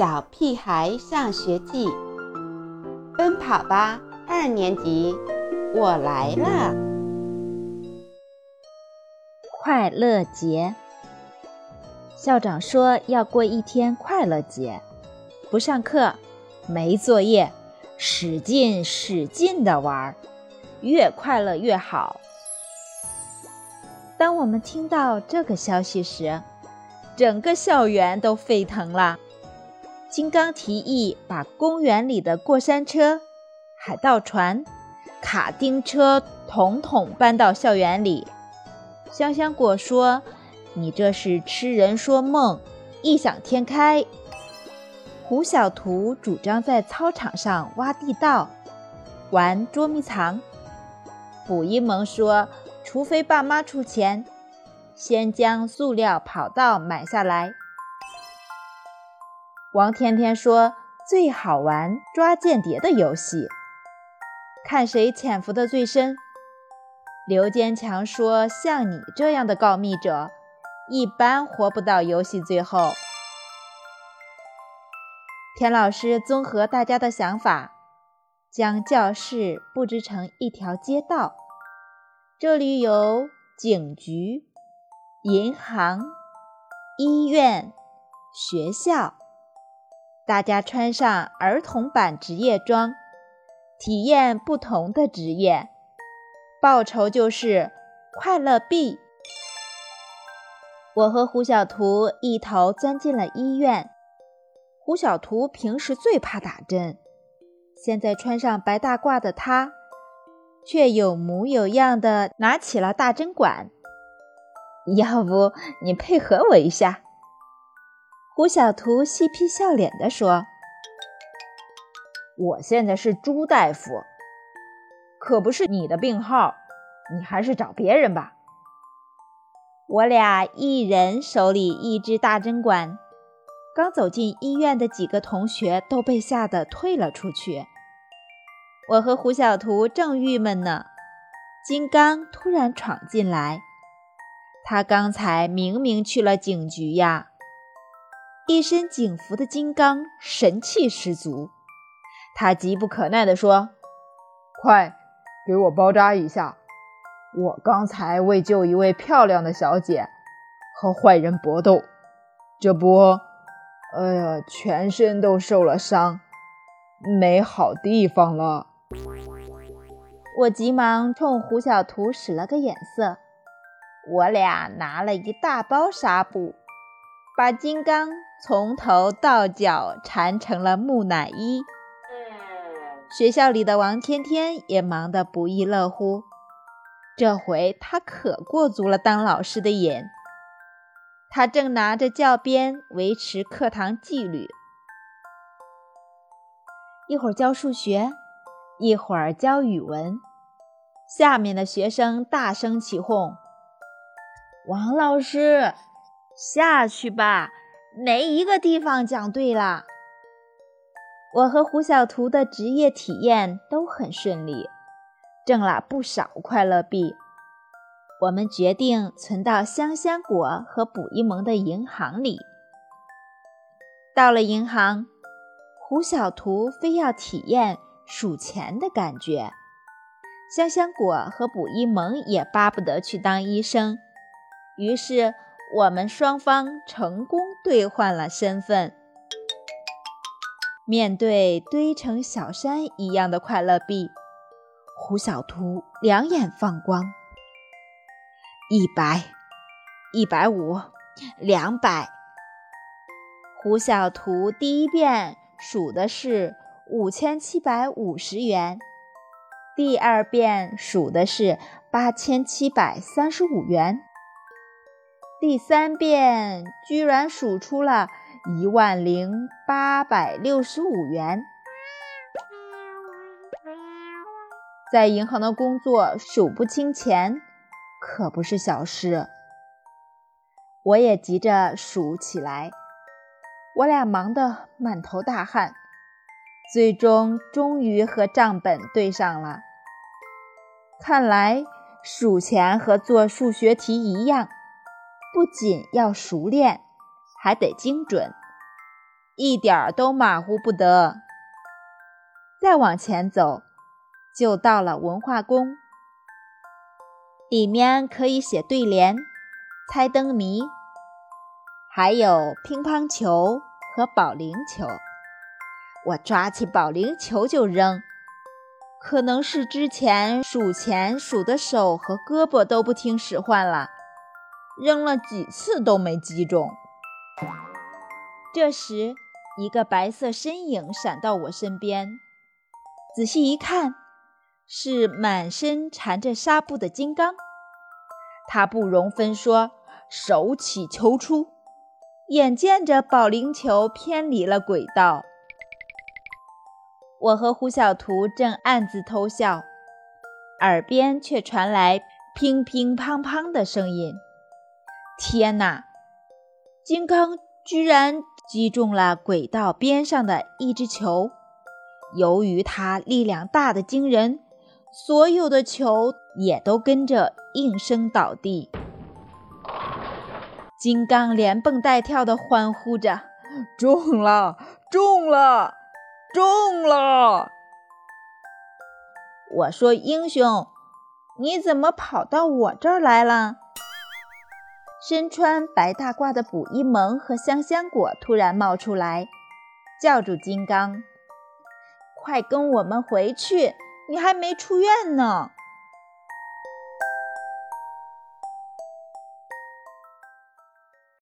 小屁孩上学记》，奔跑吧二年级，我来了！快乐节，校长说要过一天快乐节，不上课，没作业，使劲使劲的玩，越快乐越好。当我们听到这个消息时，整个校园都沸腾了。金刚提议把公园里的过山车、海盗船、卡丁车统统搬到校园里。香香果说：“你这是痴人说梦，异想天开。”胡小图主张在操场上挖地道，玩捉迷藏。卜一萌说：“除非爸妈出钱。”先将塑料跑道买下来。王天天说：“最好玩抓间谍的游戏，看谁潜伏的最深。”刘坚强说：“像你这样的告密者，一般活不到游戏最后。”田老师综合大家的想法，将教室布置成一条街道，这里有警局。银行、医院、学校，大家穿上儿童版职业装，体验不同的职业，报酬就是快乐币。我和胡小图一头钻进了医院。胡小图平时最怕打针，现在穿上白大褂的他，却有模有样的拿起了大针管。要不你配合我一下？胡小图嬉皮笑脸地说：“我现在是朱大夫，可不是你的病号，你还是找别人吧。”我俩一人手里一支大针管，刚走进医院的几个同学都被吓得退了出去。我和胡小图正郁闷呢，金刚突然闯进来。他刚才明明去了警局呀！一身警服的金刚神气十足，他急不可耐地说：“快给我包扎一下！我刚才为救一位漂亮的小姐，和坏人搏斗，这不，哎呀，全身都受了伤，没好地方了。”我急忙冲胡小图使了个眼色。我俩拿了一大包纱布，把金刚从头到脚缠成了木乃伊。学校里的王天天也忙得不亦乐乎，这回他可过足了当老师的瘾。他正拿着教鞭维持课堂纪律，一会儿教数学，一会儿教语文。下面的学生大声起哄。王老师，下去吧，没一个地方讲对了。我和胡小图的职业体验都很顺利，挣了不少快乐币。我们决定存到香香果和卜一萌的银行里。到了银行，胡小图非要体验数钱的感觉，香香果和卜一萌也巴不得去当医生。于是，我们双方成功兑换了身份。面对堆成小山一样的快乐币，胡小图两眼放光。一百，一百五，两百。胡小图第一遍数的是五千七百五十元，第二遍数的是八千七百三十五元。第三遍居然数出了一万零八百六十五元，在银行的工作数不清钱可不是小事。我也急着数起来，我俩忙得满头大汗，最终终于和账本对上了。看来数钱和做数学题一样。不仅要熟练，还得精准。一点儿都马虎不得。再往前走，就到了文化宫，里面可以写对联、猜灯谜，还有乒乓球和保龄球。我抓起保龄球就扔，可能是之前数钱数的手和胳膊都不听使唤了，扔了几次都没击中。这时，一个白色身影闪到我身边，仔细一看，是满身缠着纱布的金刚。他不容分说，手起球出，眼见着保龄球偏离了轨道。我和胡小图正暗自偷笑，耳边却传来乒乒乓乓的声音。天哪！金刚居然击中了轨道边上的一只球，由于它力量大的惊人，所有的球也都跟着应声倒地。金刚连蹦带跳地欢呼着：“中了，中了，中了！”我说：“英雄，你怎么跑到我这儿来了？”身穿白大褂的卜一萌和香香果突然冒出来，叫住金刚：“快跟我们回去，你还没出院呢！”